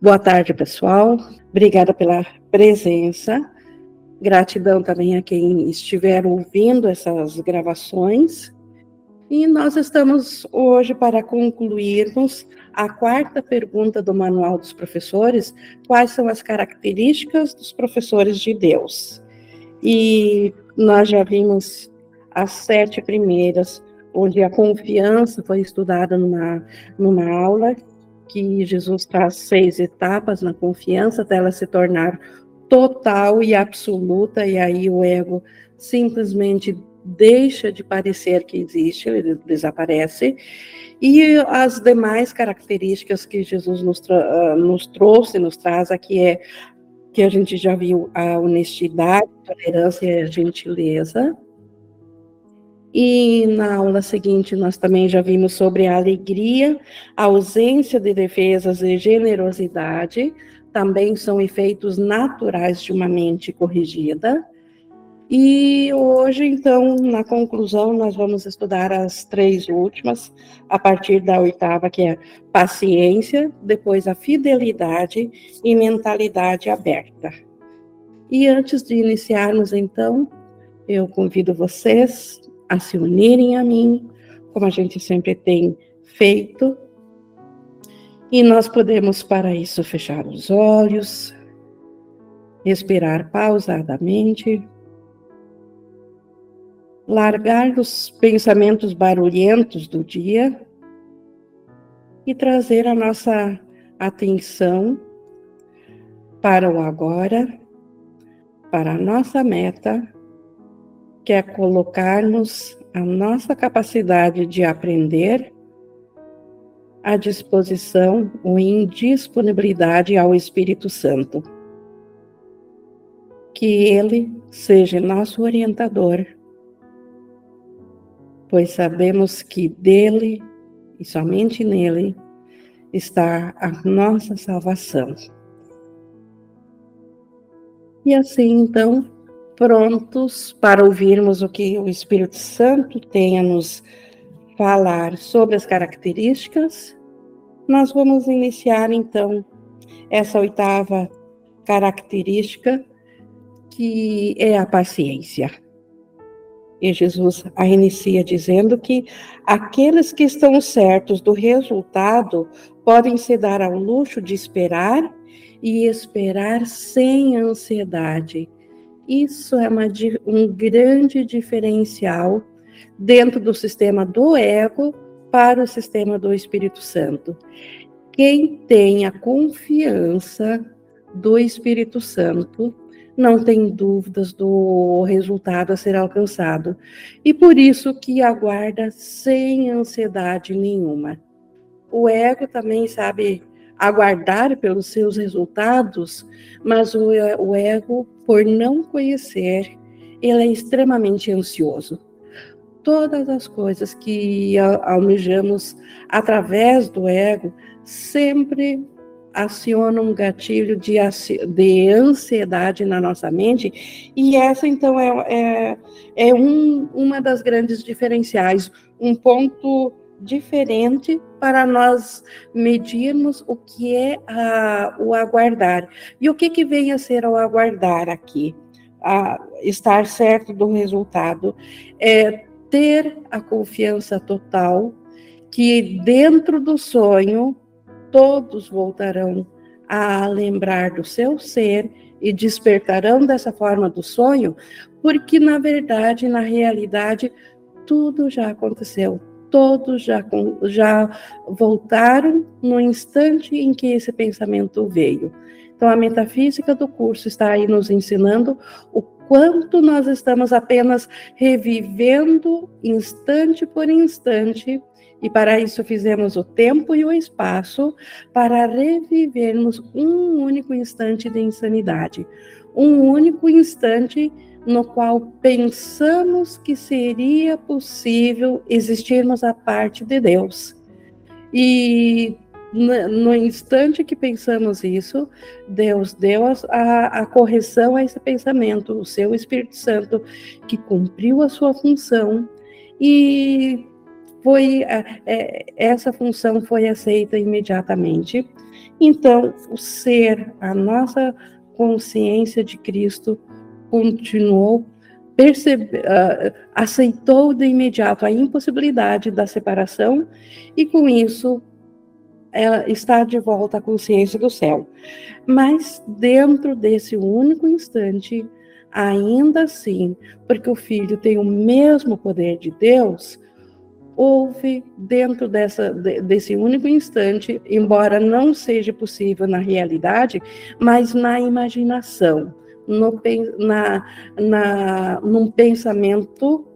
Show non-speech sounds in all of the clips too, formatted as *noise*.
Boa tarde, pessoal. Obrigada pela presença. Gratidão também a quem estiver ouvindo essas gravações. E nós estamos hoje para concluirmos a quarta pergunta do Manual dos Professores: quais são as características dos professores de Deus? E nós já vimos as sete primeiras, onde a confiança foi estudada numa, numa aula, que Jesus traz seis etapas na confiança, até ela se tornar total e absoluta, e aí o ego simplesmente deixa de parecer que existe, ele desaparece. E as demais características que Jesus nos, uh, nos trouxe, nos traz aqui é que a gente já viu a honestidade, a tolerância e a gentileza. E na aula seguinte nós também já vimos sobre a alegria, a ausência de defesas e generosidade, também são efeitos naturais de uma mente corrigida. E hoje, então, na conclusão, nós vamos estudar as três últimas, a partir da oitava, que é paciência, depois a fidelidade e mentalidade aberta. E antes de iniciarmos, então, eu convido vocês a se unirem a mim, como a gente sempre tem feito, e nós podemos, para isso, fechar os olhos, respirar pausadamente, largar os pensamentos barulhentos do dia e trazer a nossa atenção para o agora, para a nossa meta, que é colocarmos a nossa capacidade de aprender à disposição ou em disponibilidade ao Espírito Santo. Que ele seja nosso orientador, pois sabemos que dele e somente nele está a nossa salvação. E assim, então, prontos para ouvirmos o que o Espírito Santo tem a nos falar sobre as características, nós vamos iniciar então essa oitava característica, que é a paciência. E Jesus a inicia dizendo que aqueles que estão certos do resultado podem se dar ao luxo de esperar e esperar sem ansiedade. Isso é uma, um grande diferencial dentro do sistema do ego para o sistema do Espírito Santo. Quem tem a confiança do Espírito Santo não tem dúvidas do resultado a ser alcançado. E por isso que aguarda sem ansiedade nenhuma. O ego também sabe aguardar pelos seus resultados, mas o, o ego, por não conhecer, ele é extremamente ansioso. Todas as coisas que almejamos através do ego sempre acionam um gatilho de, de ansiedade na nossa mente, e essa então é, é, é um, uma das grandes diferenciais, um ponto diferente para nós medirmos o que é a, o aguardar. E o que, que vem a ser o aguardar aqui? A estar certo do resultado. É ter a confiança total que dentro do sonho todos voltarão a lembrar do seu ser e despertarão dessa forma do sonho, porque na verdade, na realidade, tudo já aconteceu. Todos já, já voltaram no instante em que esse pensamento veio. Então, a metafísica do curso está aí nos ensinando o quanto nós estamos apenas revivendo instante por instante, e para isso fizemos o tempo e o espaço para revivermos um único instante de insanidade, um único instante no qual pensamos que seria possível existirmos a parte de Deus. E no instante que pensamos isso, Deus deu a, a, correção a esse pensamento, o seu Espírito Santo, que cumpriu a sua função e foi é, essa função foi aceita imediatamente. Então, o ser, a nossa consciência de Cristo continuou percebe, uh, aceitou de imediato a impossibilidade da separação e com isso ela está de volta à consciência do céu. Mas dentro desse único instante, ainda assim, porque o filho tem o mesmo poder de Deus, houve dentro dessa, desse único instante, embora não seja possível na realidade, mas na imaginação, no, na, na, num pensamento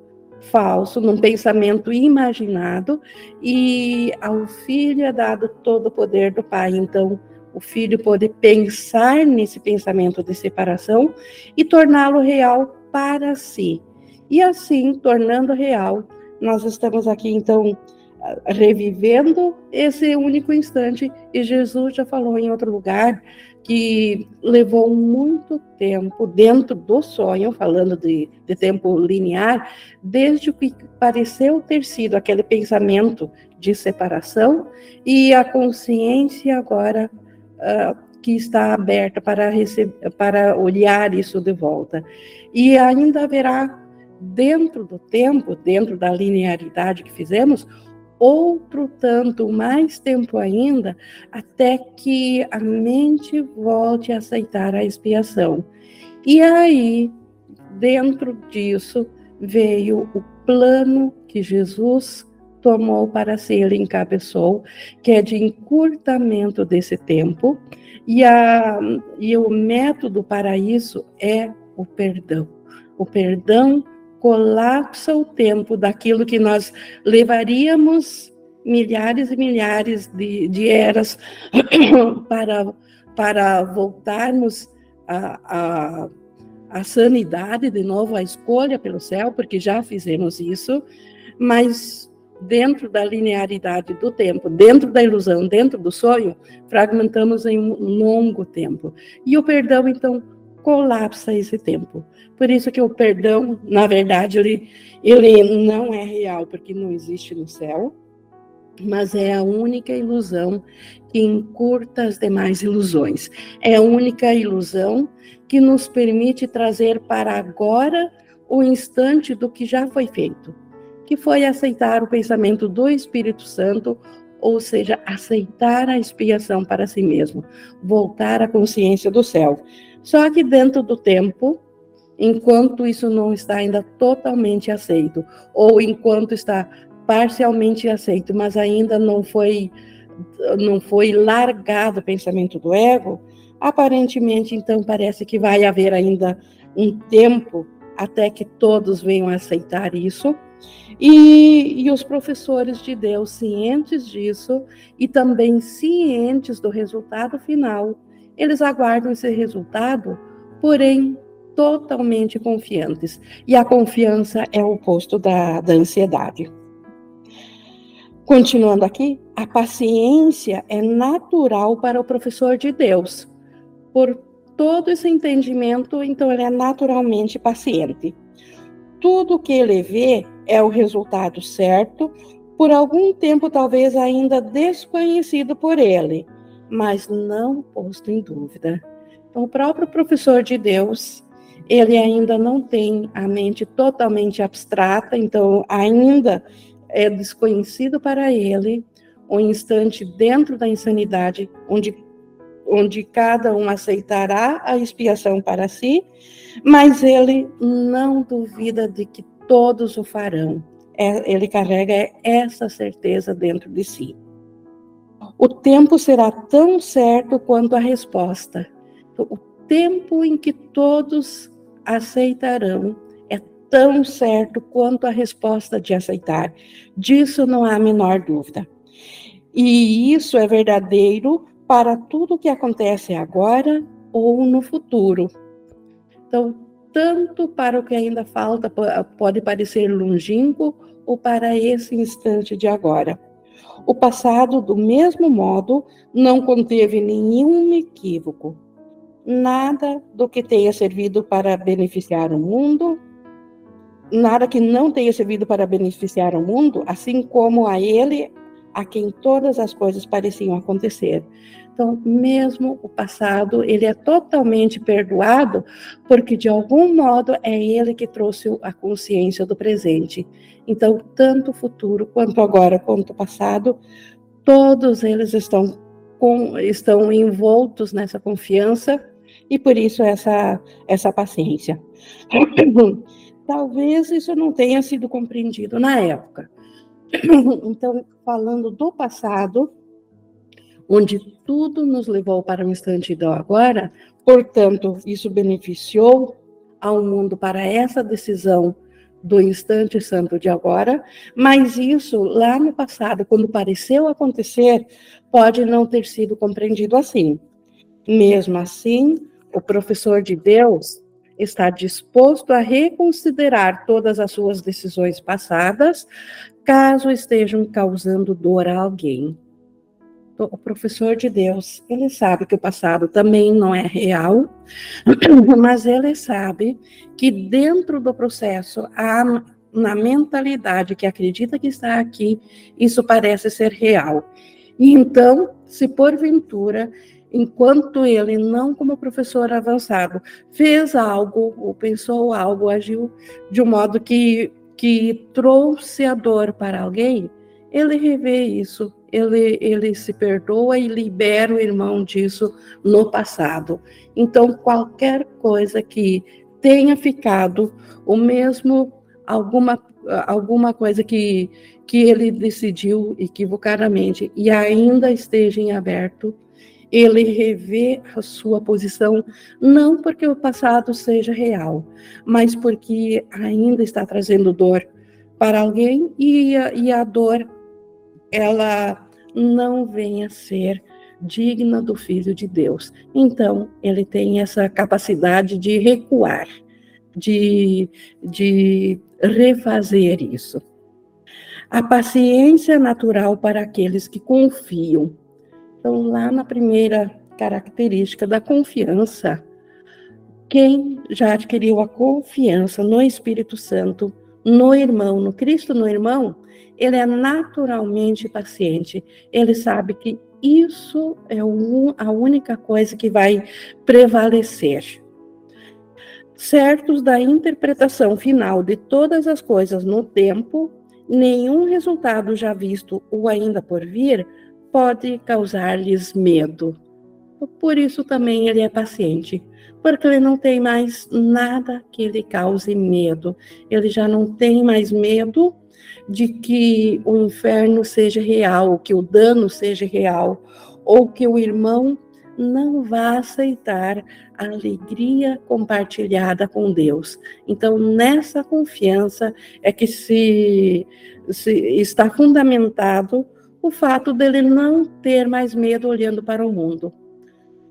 falso, num pensamento imaginado, e ao filho é dado todo o poder do pai. Então, o filho pode pensar nesse pensamento de separação e torná-lo real para si. E assim, tornando real, nós estamos aqui, então, revivendo esse único instante, e Jesus já falou em outro lugar que levou muito tempo dentro do sonho, falando de, de tempo linear, desde que pareceu ter sido aquele pensamento de separação e a consciência agora uh, que está aberta para, receber, para olhar isso de volta. E ainda haverá dentro do tempo, dentro da linearidade que fizemos, outro tanto mais tempo ainda, até que a mente volte a aceitar a expiação. E aí, dentro disso, veio o plano que Jesus tomou para si, ele encabeçou, que é de encurtamento desse tempo, e, a, e o método para isso é o perdão. O perdão colapsa o tempo daquilo que nós levaríamos milhares e milhares de, de eras *coughs* para, para voltarmos à, a a sanidade, de novo, a escolha pelo céu, porque já fizemos isso, mas dentro da linearidade do tempo, dentro da ilusão, dentro do sonho, fragmentamos em um longo tempo. E o perdão, então, colapsa esse tempo. Por isso que o perdão, na verdade, ele, ele não é real, porque não existe no céu, mas é a única ilusão que encurta as demais ilusões. É a única ilusão que nos permite trazer para agora o instante do que já foi feito, que foi aceitar o pensamento do Espírito Santo, ou seja, aceitar a expiação para si mesmo, voltar à consciência do céu. Só que dentro do tempo, enquanto isso não está ainda totalmente aceito, ou enquanto está parcialmente aceito, mas ainda não foi não foi largado o pensamento do ego, aparentemente então parece que vai haver ainda um tempo até que todos venham a aceitar isso. E, e, os professores de Deus, cientes disso e também cientes do resultado final, eles aguardam esse resultado, porém totalmente confiantes. E a confiança é o oposto da, da ansiedade. Continuando aqui, a paciência é natural para o professor de Deus. Por todo esse entendimento, então ele é naturalmente paciente. Tudo que ele vê é o resultado certo, por algum tempo talvez ainda desconhecido por ele, mas não posto em dúvida. Então, o próprio professor de Deus, ele ainda não tem a mente totalmente abstrata, então ainda é desconhecido para ele o um instante dentro da insanidade, onde, onde cada um aceitará a expiação para si, mas ele não duvida de que todos o farão. É, ele carrega essa certeza dentro de si. O tempo será tão certo quanto a resposta. O tempo em que todos aceitarão tão certo quanto a resposta de aceitar. Disso não há a menor dúvida. E isso é verdadeiro para tudo que acontece agora ou no futuro. Então, tanto para o que ainda falta, pode parecer longínquo, ou para esse instante de agora. O passado, do mesmo modo, não conteve nenhum equívoco. Nada do que tenha servido para beneficiar o mundo nada que não tenha servido para beneficiar o mundo, assim como a ele a quem todas as coisas pareciam acontecer. Então, mesmo o passado, ele é totalmente perdoado, porque de algum modo é ele que trouxe a consciência do presente. Então, tanto o futuro quanto agora, quanto o passado, todos eles estão com, estão envoltos nessa confiança e por isso essa essa paciência. *coughs* Talvez isso não tenha sido compreendido na época. *coughs* Então, falando do passado, onde tudo nos levou para o instante do agora, portanto, isso beneficiou ao mundo para essa decisão do instante santo de agora, mas isso lá no passado, quando pareceu acontecer, pode não ter sido compreendido assim. Mesmo assim, o professor de Deus está disposto a reconsiderar todas as suas decisões passadas, caso estejam causando dor a alguém. O professor de Deus, ele sabe que o passado também não é real, *clears throat* mas ele sabe que dentro do processo na mentalidade que acredita que está aqui, isso parece ser real. E então, se porventura enquanto ele, não como professor avançado, fez algo, ou pensou algo, agiu de um modo que, que trouxe a dor para alguém, ele revê isso, ele, ele se perdoa e libera o irmão disso no passado. Então, qualquer coisa que tenha ficado, o mesmo alguma, alguma coisa que, que ele decidiu equivocadamente e ainda esteja em aberto, ele revê a sua posição, não porque o passado seja real, mas porque ainda está trazendo dor para alguém e e a dor, ela não vem a ser digna do Filho de Deus. Então, ele tem essa capacidade de recuar, de, de refazer isso. A paciência natural para aqueles que confiam então, lá na primeira característica da confiança, quem já adquiriu a confiança no Espírito Santo, no irmão, no Cristo no irmão, ele é naturalmente paciente. Ele sabe que isso é a única coisa que vai prevalecer. Certos da interpretação final de todas as coisas no tempo, nenhum resultado já visto ou ainda por vir pode causar-lhes medo. Por isso também ele é paciente, porque ele não tem mais nada que lhe cause medo. Ele já não tem mais medo de que o inferno seja real, que o dano seja real, ou que o irmão não vá aceitar a alegria compartilhada com Deus. Então, nessa confiança é que se, se está fundamentado o fato dele não ter mais medo olhando para o mundo.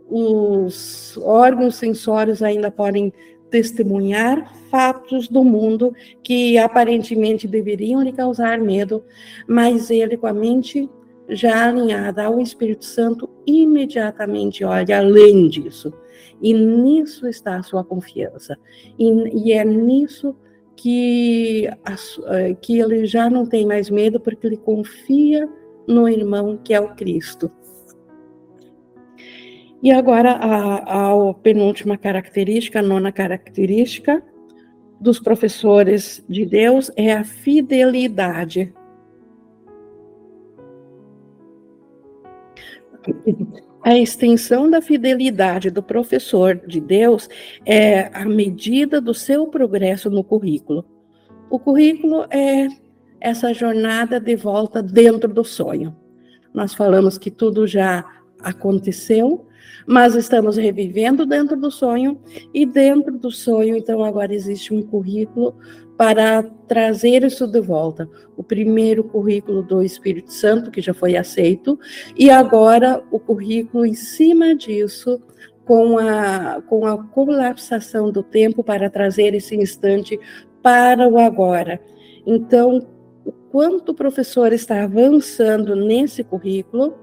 Os órgãos sensórios ainda podem testemunhar fatos do mundo que aparentemente deveriam lhe causar medo, mas ele, com a mente já alinhada ao Espírito Santo, imediatamente olha além disso. E nisso está a sua confiança. E, e é nisso que, a, que ele já não tem mais medo, porque ele confia no irmão que é o Cristo. E agora a, a penúltima característica, a nona característica dos professores de Deus é a fidelidade. A extensão da fidelidade do professor de Deus é a medida do seu progresso no currículo. O currículo é essa jornada de volta dentro do sonho. Nós falamos que tudo já aconteceu, mas estamos revivendo dentro do sonho, e dentro do sonho, então, agora existe um currículo para trazer isso de volta. O primeiro currículo do Espírito Santo, que já foi aceito, e agora o currículo em cima disso, com a, com a colapsação do tempo para trazer esse instante para o agora. Então, o quanto o professor está avançando nesse currículo,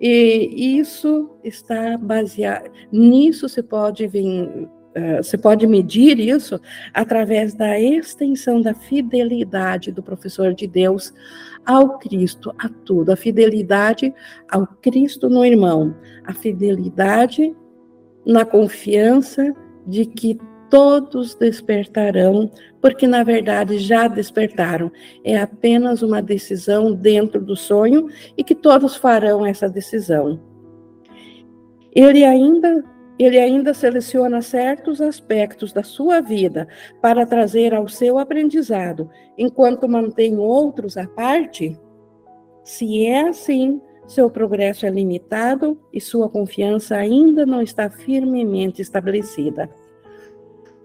e isso está baseado, nisso se pode vir, uh, você pode medir isso através da extensão da fidelidade do professor de Deus ao Cristo, a tudo, a fidelidade ao Cristo no irmão, a fidelidade na confiança de que todos despertarão, porque na verdade já despertaram. É apenas uma decisão dentro do sonho e que todos farão essa decisão. Ele ainda ele ainda seleciona certos aspectos da sua vida para trazer ao seu aprendizado, enquanto mantém outros à parte? Se é assim, seu progresso é limitado e sua confiança ainda não está firmemente estabelecida.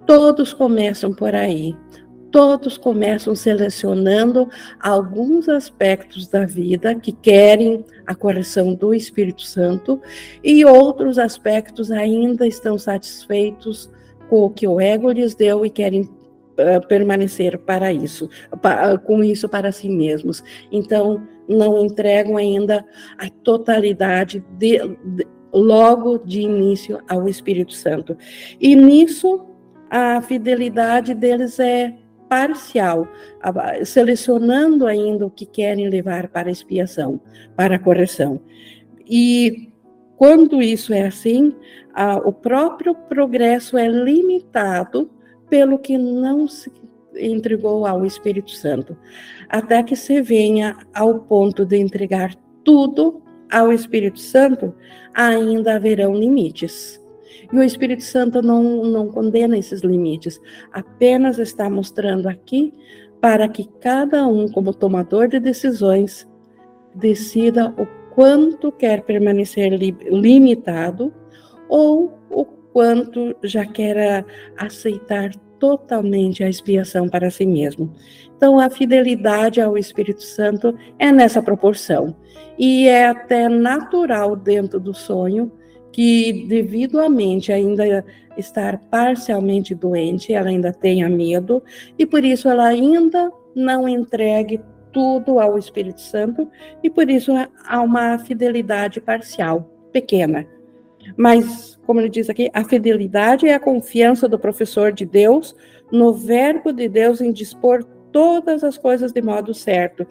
Todos começam por aí. Todos começam selecionando alguns aspectos da vida que querem a correção do Espírito Santo e outros aspectos ainda estão satisfeitos com o que o ego lhes deu e querem uh, permanecer para isso, pa, com isso para si mesmos. Então, não entregam ainda a totalidade de, de, logo de início ao Espírito Santo. E nisso a fidelidade deles é parcial, selecionando ainda o que querem levar para expiação, para correção. E quando isso é assim, a, o próprio progresso é limitado pelo que não se entregou ao Espírito Santo, até que se venha ao ponto de entregar tudo ao Espírito Santo, ainda haverão limites. E o Espírito Santo não, não condena esses limites, apenas está mostrando aqui para que cada um, como tomador de decisões, decida o quanto quer permanecer li limitado ou o quanto já quer aceitar totalmente a expiação para si mesmo. Então, a fidelidade ao Espírito Santo é nessa proporção. E é até natural dentro do sonho que, devido à mente ainda estar parcialmente doente, ela ainda tenha medo, e por isso ela ainda não entregue tudo ao Espírito Santo, e por isso há uma fidelidade parcial, pequena. Mas, como ele diz aqui, a fidelidade é a confiança do professor de Deus no verbo de Deus em dispor todas as coisas de modo certo.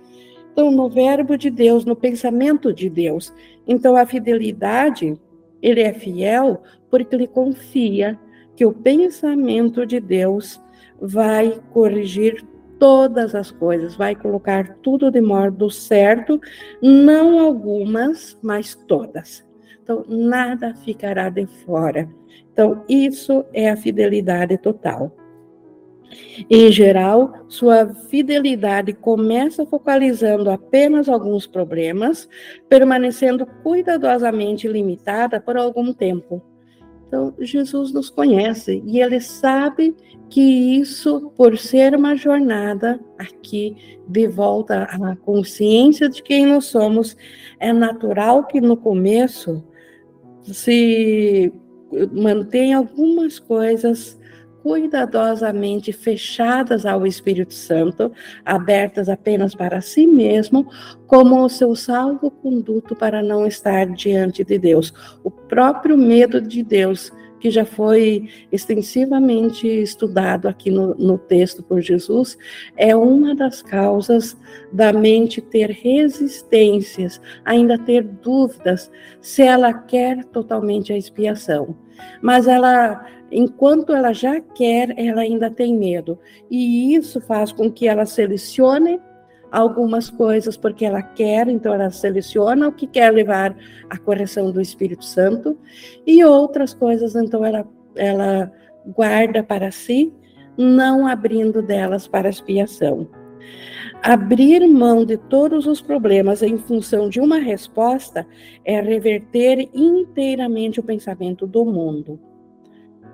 Então, no verbo de Deus, no pensamento de Deus. Então, a fidelidade ele é fiel porque ele confia que o pensamento de Deus vai corrigir todas as coisas, vai colocar tudo de modo certo, não algumas, mas todas. Então, nada ficará de fora. Então, isso é a fidelidade total. Em geral, sua fidelidade começa focalizando apenas alguns problemas, permanecendo cuidadosamente limitada por algum tempo. Então, Jesus nos conhece e ele sabe que isso, por ser uma jornada aqui de volta à consciência de quem nós somos, é natural que no começo se mantenha algumas coisas cuidadosamente fechadas ao Espírito Santo, abertas apenas para si mesmo, como o seu salvo-conduto para não estar diante de Deus. O próprio medo de Deus, que já foi extensivamente estudado aqui no, no texto por Jesus, é uma das causas da mente ter resistências, ainda ter dúvidas se ela quer totalmente a expiação. Mas ela enquanto ela já quer, ela ainda tem medo. E isso faz com que ela selecione algumas coisas porque ela quer, então ela seleciona o que quer levar à correção do Espírito Santo, e outras coisas, então ela, ela guarda para si, não abrindo delas para expiação. Abrir mão de todos os problemas em função de uma resposta é reverter inteiramente o pensamento do mundo.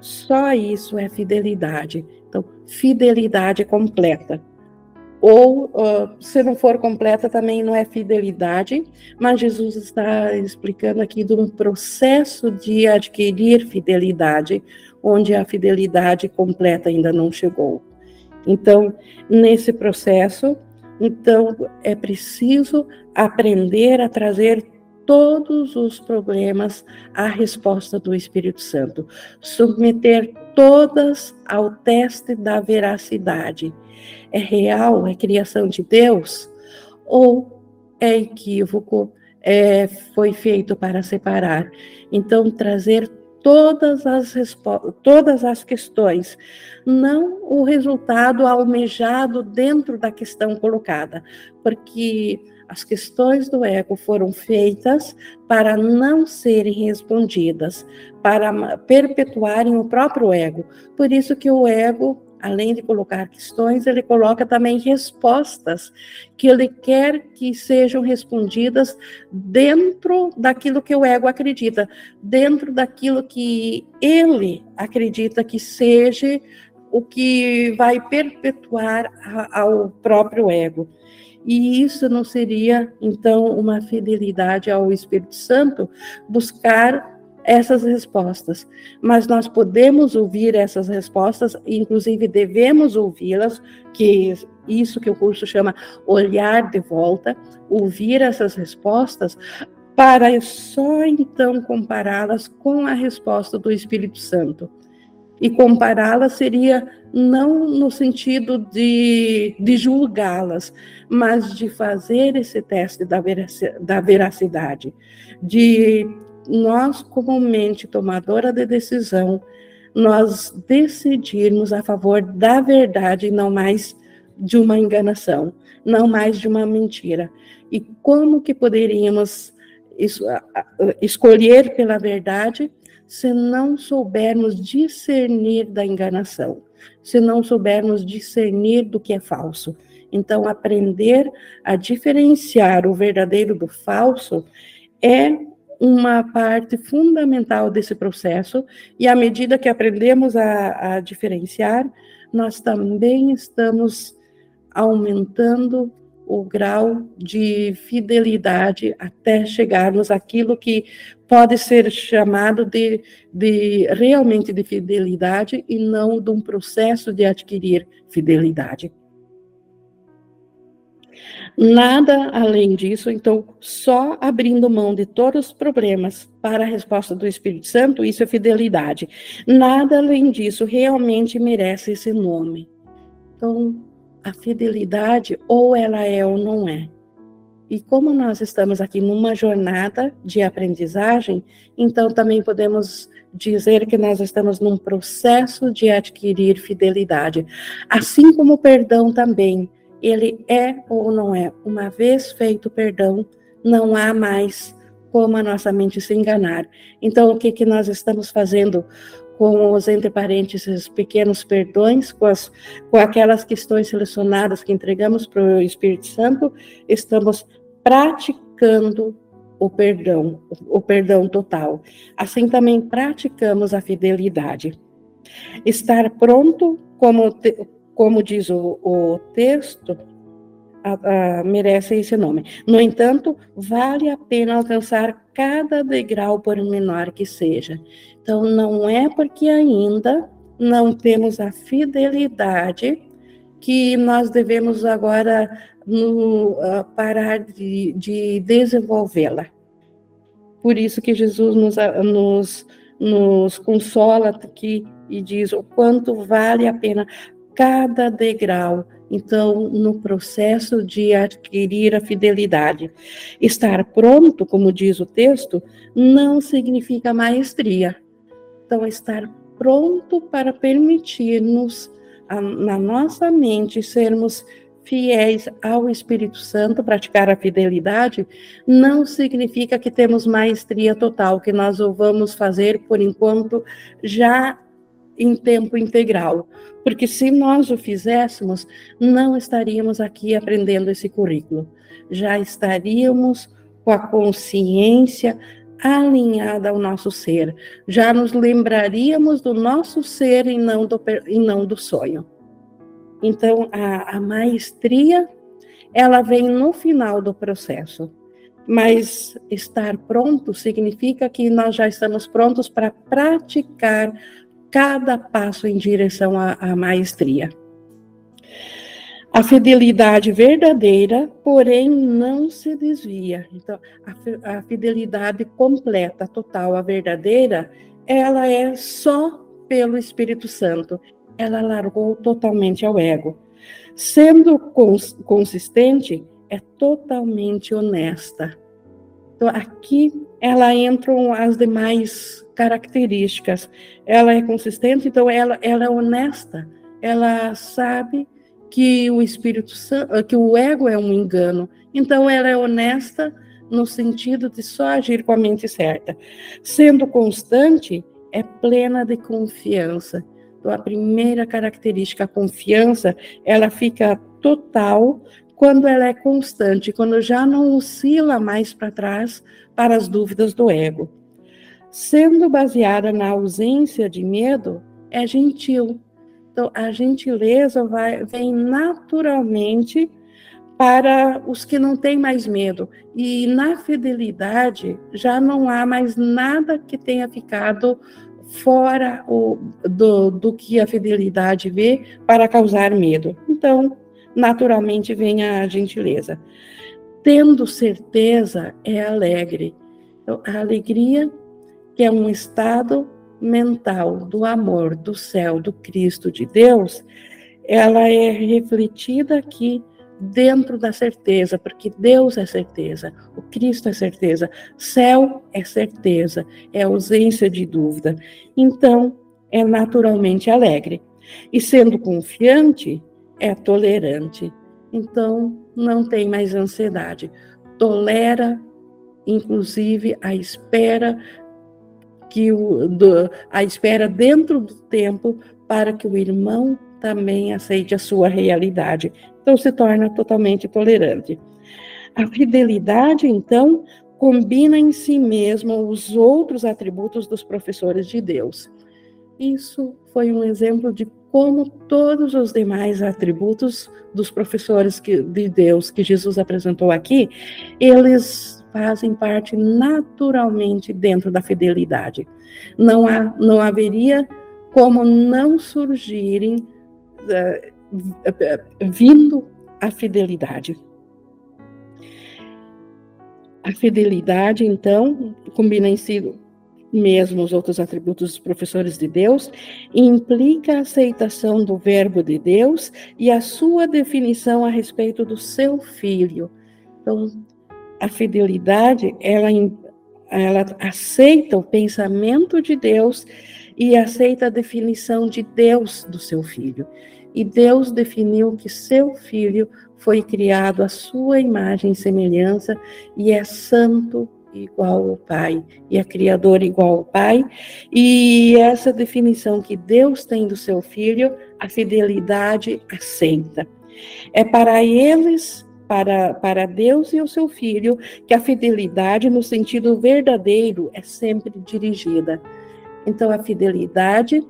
Só isso é fidelidade. Então, fidelidade completa. Ou, uh, se não for completa, também não é fidelidade, mas Jesus está explicando aqui de um processo de adquirir fidelidade, onde a fidelidade completa ainda não chegou. Então, nesse processo, então é preciso aprender a trazer todos os problemas à resposta do Espírito Santo, submeter todas ao teste da veracidade. É real, é criação de Deus ou é equívoco, é, foi feito para separar? Então, trazer todas as todas as questões, não o resultado almejado dentro da questão colocada, porque as questões do ego foram feitas para não serem respondidas, para perpetuarem o próprio ego. Por isso que o ego, além de colocar questões, ele coloca também respostas que ele quer que sejam respondidas dentro daquilo que o ego acredita, dentro daquilo que ele acredita que seja o que vai perpetuar ao próprio ego. E isso não seria, então, uma fidelidade ao Espírito Santo buscar essas respostas. Mas nós podemos ouvir essas respostas, inclusive devemos ouvi-las, que isso que o curso chama olhar de volta, ouvir essas respostas, para só então compará-las com a resposta do Espírito Santo. E compará-las seria não no sentido de, de julgá-las, mas de fazer esse teste da, da veracidade, de nós, como mente tomadora de decisão, nós decidirmos a favor da verdade não mais de uma enganação, não mais de uma mentira. E como que poderíamos escolher pela verdade se não soubermos discernir da enganação, se não soubermos discernir do que é falso? Então, aprender a diferenciar o verdadeiro do falso é uma parte fundamental desse processo, e à medida que aprendemos a, a diferenciar, nós também estamos aumentando o grau de fidelidade até chegarmos àquilo que pode ser chamado de, de realmente de fidelidade e não de um processo de adquirir fidelidade. Nada além disso, então, só abrindo mão de todos os problemas para a resposta do Espírito Santo, isso é fidelidade. Nada além disso realmente merece esse nome. Então, a fidelidade, ou ela é ou não é. E como nós estamos aqui numa jornada de aprendizagem, então também podemos dizer que nós estamos num processo de adquirir fidelidade. Assim como o perdão também ele é ou não é. Uma vez feito o perdão, não há mais como a nossa mente se enganar. Então, o que, que nós estamos fazendo com os, entre parênteses, pequenos perdões, com, as, com aquelas questões selecionadas que entregamos para o Espírito Santo, estamos praticando o perdão, o perdão total. Assim também praticamos a fidelidade. Estar pronto, como, como diz o, o texto, a, a, merece esse nome. No entanto, vale a pena alcançar cada degrau, por menor que seja. Então, não é porque ainda não temos a fidelidade que nós devemos agora no, uh, parar de, de desenvolvê-la. Por isso que Jesus nos, nos, nos consola aqui e diz o quanto vale a pena cada degrau, então, no processo de adquirir a fidelidade. Estar pronto, como diz o texto, não significa maestria. Então, estar pronto para permitir-nos, na nossa mente, sermos fiéis ao Espírito Santo, praticar a fidelidade, não significa que temos maestria total, que nós o vamos fazer por enquanto já em tempo integral, porque se nós o fizéssemos, não estaríamos aqui aprendendo esse currículo, já estaríamos com a consciência alinhada ao nosso ser, já nos lembraríamos do nosso ser e não do, e não do sonho. Então, a, a maestria, ela vem no final do processo, mas estar pronto significa que nós já estamos prontos para praticar cada passo em direção à, à maestria. A fidelidade verdadeira, porém, não se desvia. Então, a, a fidelidade completa, total, a verdadeira, ela é só pelo Espírito Santo. Ela largou totalmente ao ego. Sendo cons consistente, é totalmente honesta. Então, aqui ela entram as demais características. Ela é consistente, então ela, ela é honesta. Ela sabe que o Espírito Santo, que o ego é um engano. Então ela é honesta no sentido de só agir com a mente certa. Sendo constante, é plena de confiança. Então a primeira característica, a confiança, ela fica total quando ela é constante, quando já não oscila mais para trás para as dúvidas do ego. Sendo baseada na ausência de medo, é gentil, então, a gentileza vai, vem naturalmente para os que não têm mais medo. E na fidelidade já não há mais nada que tenha ficado fora o, do, do que a fidelidade vê para causar medo. Então, naturalmente vem a gentileza. Tendo certeza é alegre. Então, a alegria, que é um estado mental do amor do céu, do Cristo de Deus, ela é refletida aqui dentro da certeza, porque Deus é certeza, o Cristo é certeza, céu é certeza, é ausência de dúvida. Então, é naturalmente alegre. E sendo confiante, é tolerante. Então, não tem mais ansiedade. Tolera, inclusive, a espera que o, do, a espera dentro do tempo para que o irmão também aceite a sua realidade. Então se torna totalmente tolerante. A fidelidade, então, combina em si mesmo os outros atributos dos professores de Deus. Isso foi um exemplo de como todos os demais atributos dos professores que, de Deus que Jesus apresentou aqui, eles fazem parte naturalmente dentro da fidelidade. Não, há, não haveria como não surgirem uh, vindo a fidelidade. A fidelidade, então, combina em si mesmo os outros atributos dos professores de Deus, implica a aceitação do verbo de Deus e a sua definição a respeito do seu filho. Então, a fidelidade, ela, ela aceita o pensamento de Deus e aceita a definição de Deus do seu filho. E Deus definiu que seu filho foi criado à sua imagem e semelhança e é santo igual ao Pai, e é criador igual ao Pai. E essa definição que Deus tem do seu filho, a fidelidade aceita. É para eles para, para Deus e o seu filho que a fidelidade, no sentido verdadeiro, é sempre dirigida. Então, a fidelidade,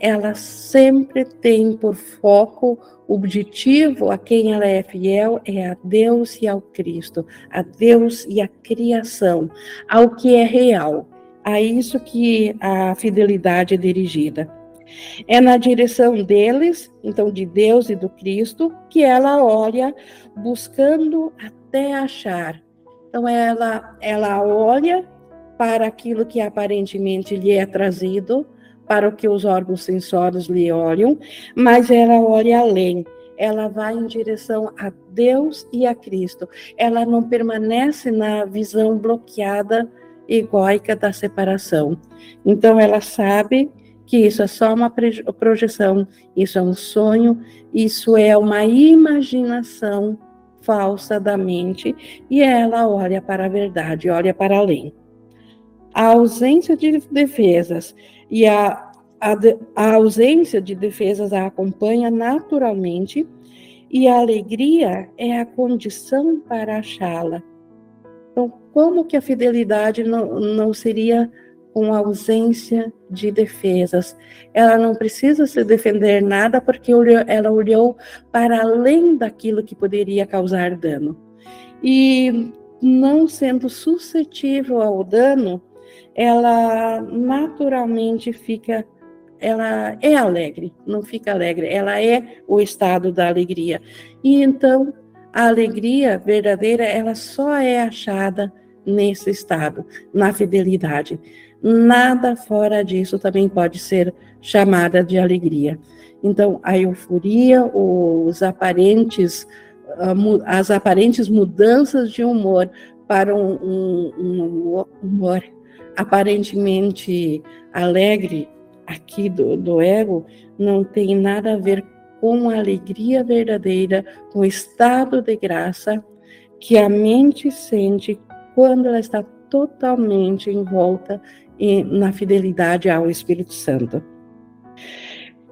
ela sempre tem por foco objetivo a quem ela é fiel é a Deus e ao Cristo, a Deus e a criação, ao que é real. A isso que a fidelidade é dirigida. É na direção deles, então de Deus e do Cristo, que ela olha buscando até achar. Então ela ela olha para aquilo que aparentemente lhe é trazido, para o que os órgãos sensórios lhe olham, mas ela olha além. Ela vai em direção a Deus e a Cristo. Ela não permanece na visão bloqueada egóica da separação. Então ela sabe que isso é só uma projeção, isso é um sonho, isso é uma imaginação falsa da mente e ela olha para a verdade, olha para além. A ausência de defesas e a, a, a ausência de defesas a acompanha naturalmente e a alegria é a condição para achá-la. Então, como que a fidelidade não, não seria com ausência de defesas. Ela não precisa se defender nada porque ela olhou para além daquilo que poderia causar dano. E não sendo suscetível ao dano, ela naturalmente fica ela é alegre, não fica alegre, ela é o estado da alegria. E então, a alegria verdadeira, ela só é achada nesse estado, na fidelidade. Nada fora disso também pode ser chamada de alegria. Então, a euforia, os aparentes, ah, as aparentes mudanças de humor para um, um, um humor aparentemente alegre aqui do, do ego não tem nada a ver com a alegria verdadeira, com o estado de graça que a mente sente quando ela está totalmente envolta na fidelidade ao Espírito Santo.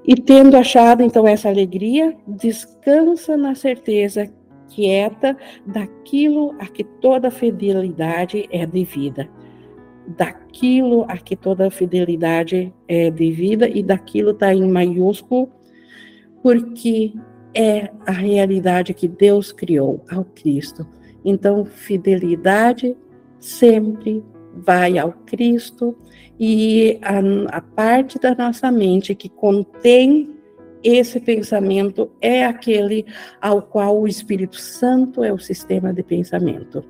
E tendo achado então essa alegria, descansa na certeza quieta daquilo a que toda fidelidade é devida. Daquilo a que toda fidelidade é devida, e daquilo está em maiúsculo, porque é a realidade que Deus criou ao Cristo. Então, fidelidade sempre vai ao Cristo e a, a parte da nossa mente que contém esse pensamento é aquele ao qual o Espírito Santo é o sistema de pensamento.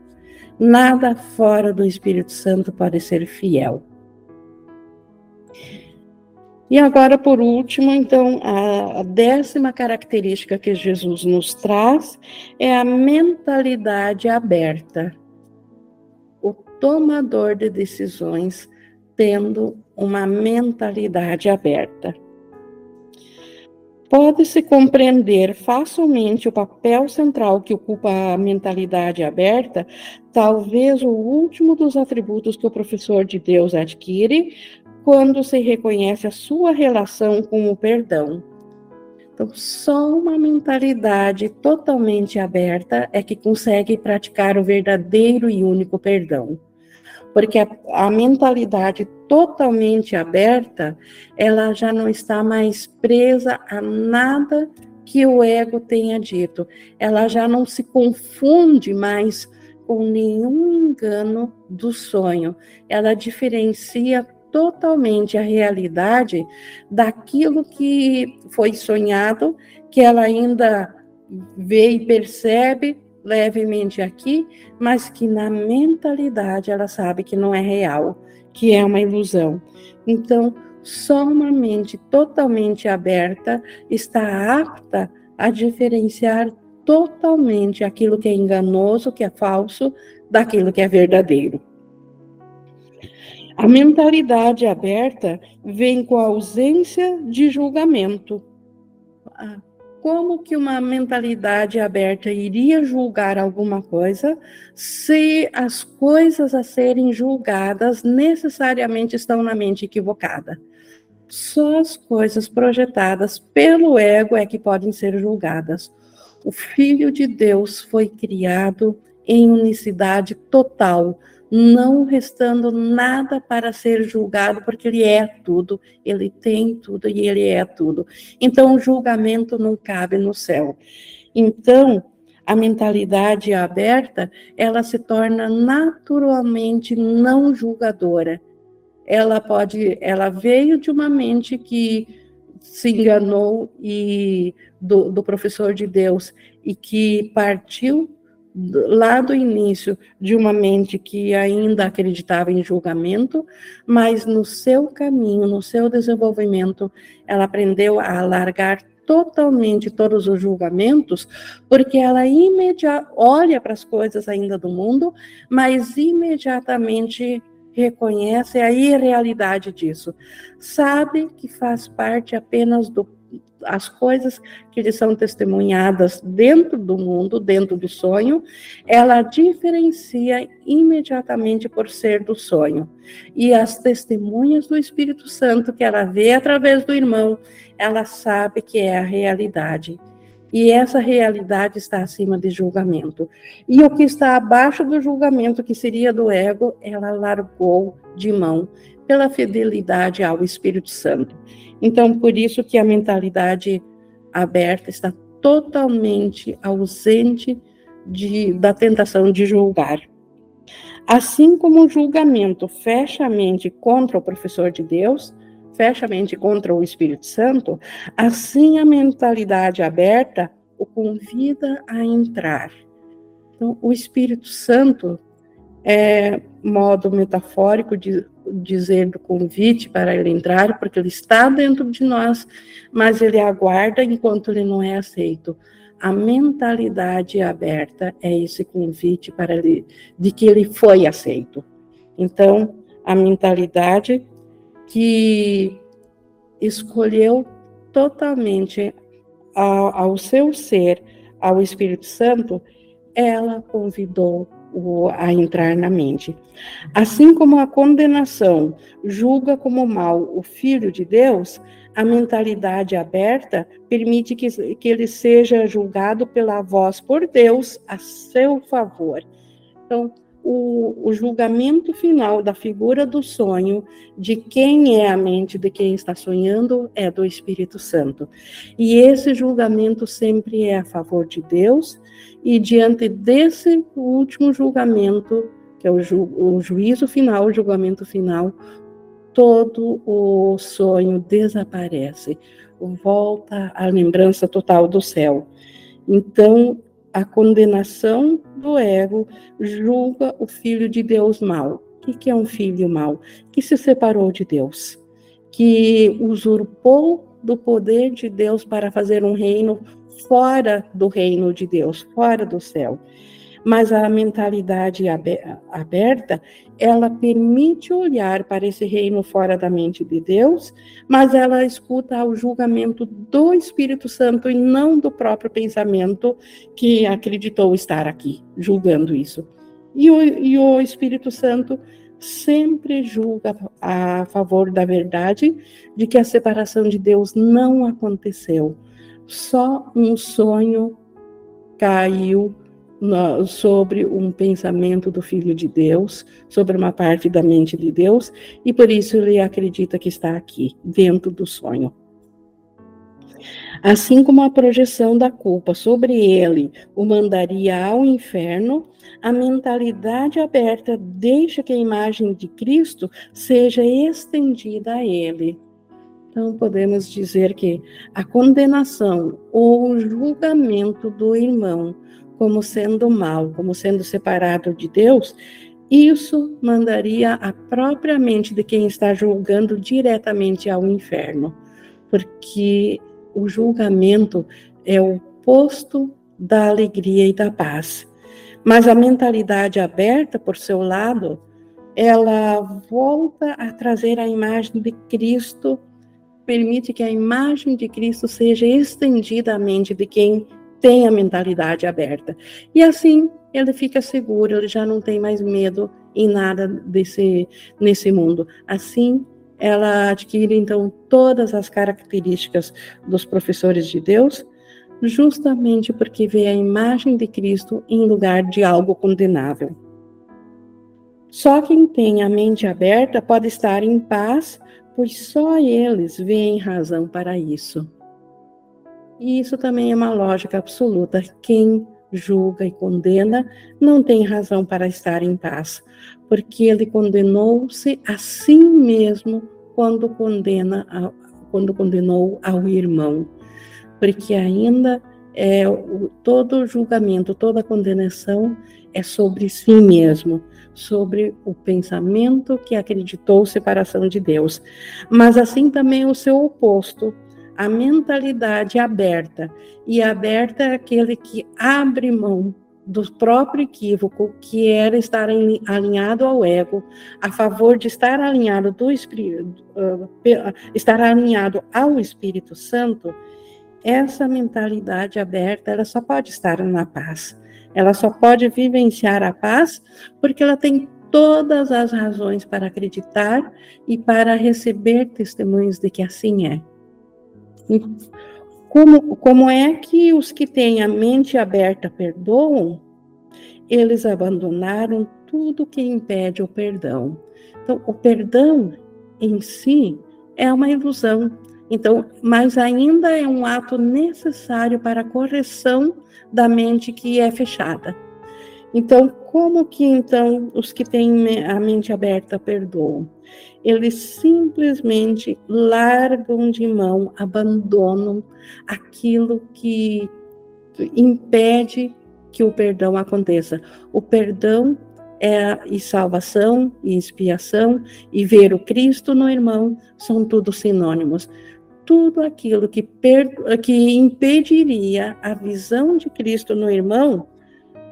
Nada fora do Espírito Santo pode ser fiel. E agora, por último, então, a décima característica que Jesus nos traz é a mentalidade aberta. O tomador de decisões tendo uma mentalidade aberta. Pode-se compreender facilmente o papel central que ocupa a mentalidade aberta, talvez o último dos atributos que o professor de Deus adquire quando se reconhece a sua relação com o perdão. Então, só uma mentalidade totalmente aberta é que consegue praticar o verdadeiro e único perdão porque a, a, mentalidade totalmente aberta, ela já não está mais presa a nada que o ego tenha dito. Ela já não se confunde mais com nenhum engano do sonho. Ela diferencia totalmente a realidade daquilo que foi sonhado, que ela ainda vê e percebe levemente aqui, mas que na mentalidade ela sabe que não é real, que é uma ilusão. Então, só uma mente totalmente aberta está apta a diferenciar totalmente aquilo que é enganoso, que é falso, daquilo que é verdadeiro. A mentalidade aberta vem com a ausência de julgamento. Como que uma mentalidade aberta iria julgar alguma coisa se as coisas a serem julgadas necessariamente estão na mente equivocada? Só as coisas projetadas pelo ego é que podem ser julgadas. O Filho de Deus foi criado em unicidade total, não restando nada para ser julgado, porque ele é tudo, ele tem tudo e ele é tudo. Então, o julgamento não cabe no céu. Então, a mentalidade aberta, ela se torna naturalmente não julgadora. Ela pode, ela veio de uma mente que se enganou e do, do professor de Deus e que partiu lá do início de uma mente que ainda acreditava em julgamento, mas no seu caminho, no seu desenvolvimento, ela aprendeu a largar totalmente todos os julgamentos, porque ela imediatamente olha para as coisas ainda do mundo, mas imediatamente reconhece a irrealidade disso. Sabe que faz parte apenas do as coisas que lhe são testemunhadas dentro do mundo, dentro do sonho, ela diferencia imediatamente por ser do sonho. E as testemunhas do Espírito Santo que ela vê através do irmão, ela sabe que é a realidade. E essa realidade está acima de julgamento. E o que está abaixo do julgamento, que seria do ego, ela largou de mão pela fidelidade ao Espírito Santo. Então, por isso que a mentalidade aberta está totalmente ausente de, da tentação de julgar. Assim como o julgamento fecha a mente contra o professor de Deus, fecha a mente contra o Espírito Santo, assim a mentalidade aberta o convida a entrar. Então, o Espírito Santo é modo metafórico de dizer do convite para ele entrar, porque ele está dentro de nós, mas ele aguarda enquanto ele não é aceito. A mentalidade aberta é esse convite para ele de que ele foi aceito. Então, a mentalidade que escolheu totalmente ao, ao seu ser, ao Espírito Santo, ela convidou o, a entrar na mente. Assim como a condenação julga como mal o Filho de Deus, a mentalidade aberta permite que, que ele seja julgado pela voz por Deus a seu favor. Então, o, o, julgamento final da figura do sonho, de quem é a mente de quem está sonhando, é do Espírito Santo. E esse julgamento sempre é a favor de Deus, e diante desse último julgamento, que é o, ju, o juízo final, o julgamento final, todo o sonho desaparece, volta à lembrança total do céu. Então, a condenação do ego julga o filho de Deus mal. O que é um filho mal? Que se separou de Deus, que usurpou do poder de Deus para fazer um reino fora do reino de Deus, fora do céu. Mas a mentalidade aberta, ela permite olhar para esse reino fora da mente de Deus, mas ela escuta o julgamento do Espírito Santo e não do próprio pensamento que acreditou estar aqui, julgando isso. E o, e o Espírito Santo sempre julga a favor da verdade de que a separação de Deus não aconteceu. Só um sonho caiu sobre um pensamento do Filho de Deus, sobre uma parte da mente de Deus, e por isso ele acredita que está aqui, dentro do sonho. Assim como a projeção da culpa sobre ele o mandaria ao inferno, a mentalidade aberta deixa que a imagem de Cristo seja estendida a ele. Então, podemos dizer que a condenação ou o julgamento do irmão como sendo mal, como sendo separado de Deus, isso mandaria a própria mente de quem está julgando diretamente ao inferno, porque o julgamento é o oposto da alegria e da paz. Mas a mentalidade aberta, por seu lado, ela volta a trazer a imagem de Cristo, permite que a imagem de Cristo seja estendida à mente de quem tem a mentalidade aberta. E assim ele fica seguro, ele já não tem mais medo em nada desse nesse mundo. Assim, ela adquire então todas as características dos professores de Deus, justamente porque vê a imagem de Cristo em lugar de algo condenável. Só quem tem a mente aberta pode estar em paz, pois só eles veem razão para isso. E isso também é uma lógica absoluta. Quem julga e condena não tem razão para estar em paz, porque ele condenou-se a si mesmo quando condena quando condenou ao irmão, porque ainda é todo julgamento, toda condenação é sobre si mesmo, sobre o pensamento que acreditou separação de Deus. Mas assim também o seu oposto, a mentalidade aberta. E aberta é aquele que abre mão do próprio equívoco, que era estar alinhado ao ego, a favor de estar alinhado do Espírito, uh, estar alinhado ao Espírito Santo, essa mentalidade aberta, ela só pode estar na paz. Ela só pode vivenciar a paz porque ela tem todas as razões para acreditar e para receber testemunhos de que assim é. Como, como é que os que têm a mente aberta perdoam? Eles abandonaram tudo que impede o perdão. Então, o perdão em si é uma ilusão. Então, mas ainda é um ato necessário para a correção da mente que é fechada. Então, como que então os que têm a mente aberta perdoam? Eles simplesmente largam de mão, abandonam aquilo que impede que o perdão aconteça. O perdão é, e salvação e expiação e ver o Cristo no irmão são tudo sinônimos. Tudo aquilo que, per, que impediria a visão de Cristo no irmão,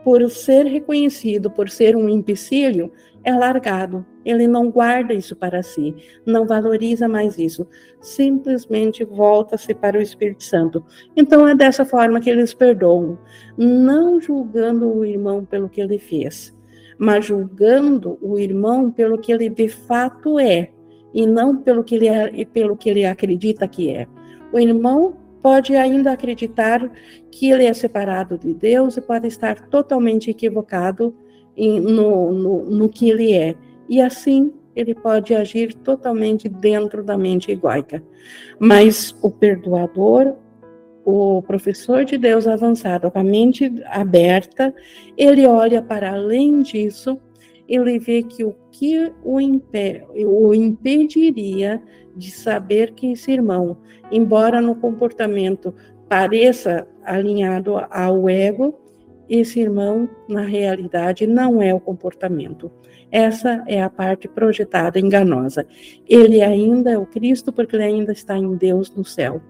por ser reconhecido, por ser um empecilho, é largado. Ele não guarda isso para si, não valoriza mais isso. Simplesmente volta-se para o Espírito Santo. Então é dessa forma que eles perdoam, não julgando o irmão pelo que ele fez, mas julgando o irmão pelo que ele de fato é, e não pelo que ele, é, pelo que ele acredita que é. O irmão pode ainda acreditar que ele é separado de Deus e pode estar totalmente equivocado em, no, no, no que ele é. E assim ele pode agir totalmente dentro da mente egóica. Mas o perdoador, o professor de Deus avançado, com a mente aberta, ele olha para além disso, ele vê que o que o, o impediria de saber que esse irmão, embora no comportamento pareça alinhado ao ego, esse irmão, na realidade, não é o comportamento. Essa é a parte projetada enganosa. Ele ainda é o Cristo porque ele ainda está em Deus no céu.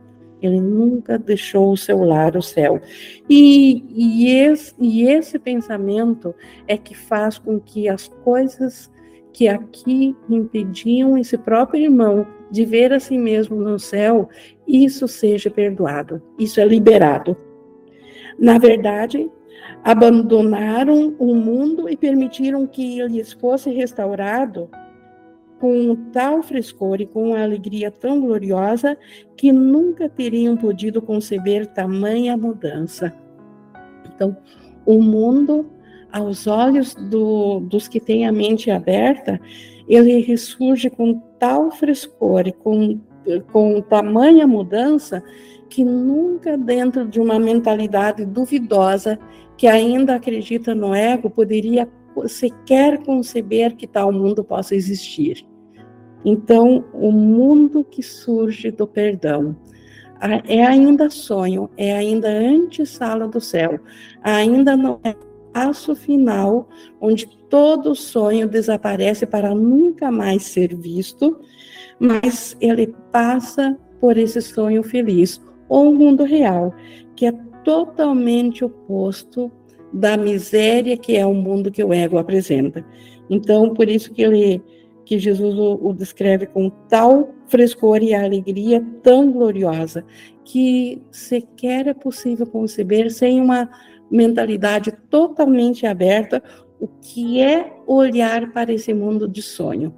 Ele nunca deixou o seu lar, o céu. E, e, esse, e esse pensamento é que faz com que as coisas que aqui impediam esse próprio irmão de ver a si mesmo no céu, isso seja perdoado, isso é liberado. Na verdade, abandonaram o mundo e permitiram que lhes fosse restaurado com tal frescor e com uma alegria tão gloriosa que nunca teriam podido conceber tamanha mudança. Então, o mundo, aos olhos do, dos que têm a mente aberta, ele ressurge com tal frescor e com, com tamanha mudança que nunca dentro de uma mentalidade duvidosa que ainda acredita no ego poderia sequer conceber que tal mundo possa existir. Então, o mundo que surge do perdão é ainda sonho, é ainda antessala do céu, ainda não é passo final onde todo sonho desaparece para nunca mais ser visto, mas ele passa por esse sonho feliz, ou um mundo real, que é totalmente oposto da miséria que é o mundo que o ego apresenta. Então, por isso que ele que Jesus o, o, descreve com tal frescor e alegria tão gloriosa que sequer é possível conceber sem uma mentalidade totalmente aberta o que é olhar para esse mundo de sonho.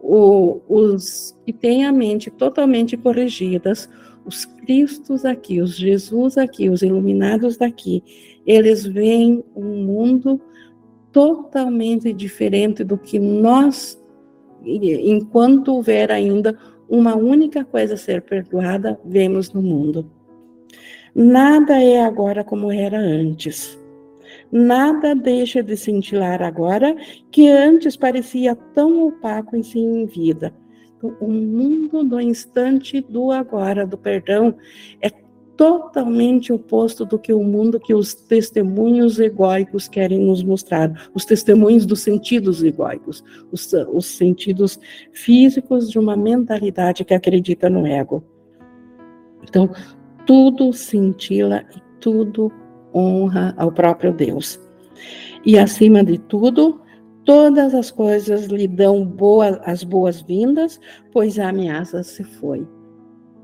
O, os que têm a mente totalmente corrigidas, os Cristos aqui, os Jesus aqui, os iluminados daqui, eles veem um mundo totalmente diferente do que nós, enquanto houver ainda uma única coisa a ser perdoada, vemos no mundo. Nada é agora como era antes. Nada deixa de cintilar agora que antes parecia tão opaco em si vida o mundo do instante do agora, do perdão, é totalmente oposto do que o mundo que os testemunhos egóicos querem nos mostrar, os testemunhos dos sentidos egóicos, os, os sentidos físicos de uma mentalidade que acredita no ego. Então, tudo cintila e tudo honra ao próprio Deus. E acima de tudo, Todas as coisas lhe dão boa, as boas-vindas, pois a ameaça se foi.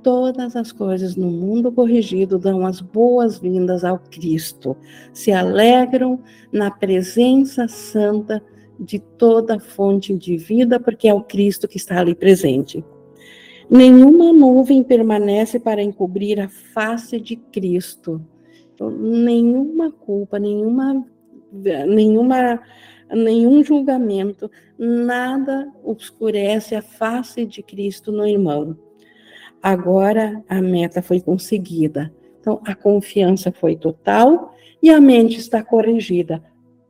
Todas as coisas no mundo corrigido dão as boas-vindas ao Cristo, se alegram na presença santa de toda fonte de vida, porque é o Cristo que está ali presente. Nenhuma nuvem permanece para encobrir a face de Cristo. Então, nenhuma culpa, nenhuma, nenhuma nenhum julgamento, nada obscurece a face de Cristo no irmão. Agora a meta foi conseguida. Então a confiança foi total e a mente está corrigida.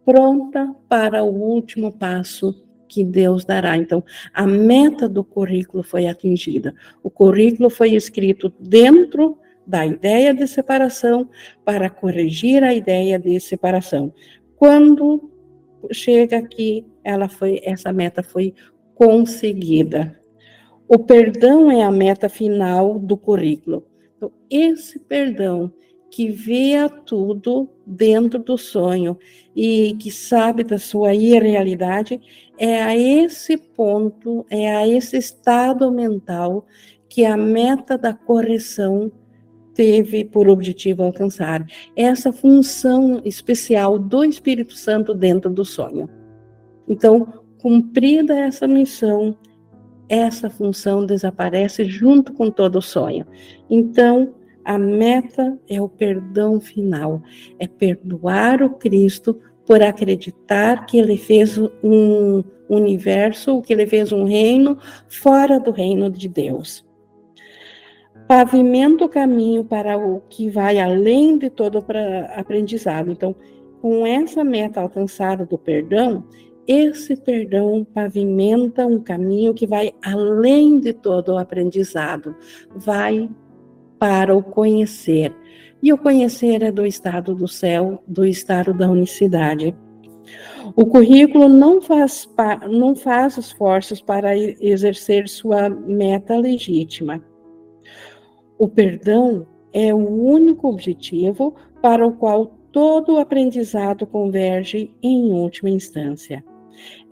pronta para o último passo que Deus dará. Então, a meta do currículo foi atingida. O currículo foi escrito dentro da ideia de separação para corrigir a ideia de separação. Quando chega aqui, ela foi essa meta foi conseguida. O perdão é a meta final do currículo. Então, esse perdão que vê tudo dentro do sonho e que sabe da sua irrealidade, é a esse ponto, é a esse estado mental que a meta da correção teve por objetivo alcançar. Essa função especial do Espírito Santo dentro do sonho. Então, cumprida essa missão, essa função desaparece junto com todo o sonho. Então, a meta é o perdão final, é perdoar o Cristo por acreditar que ele fez um universo, que ele fez um reino fora do reino de Deus. Pavimenta o caminho para o que vai além de todo aprendizado. Então, com essa meta alcançada do perdão, esse perdão pavimenta um caminho que vai além de todo o aprendizado, vai para o conhecer. E o conhecer é do estado do céu, do estado da unicidade. O currículo não faz, não faz esforços para exercer sua meta legítima. O perdão é o único objetivo para o qual todo o aprendizado converge em última instância.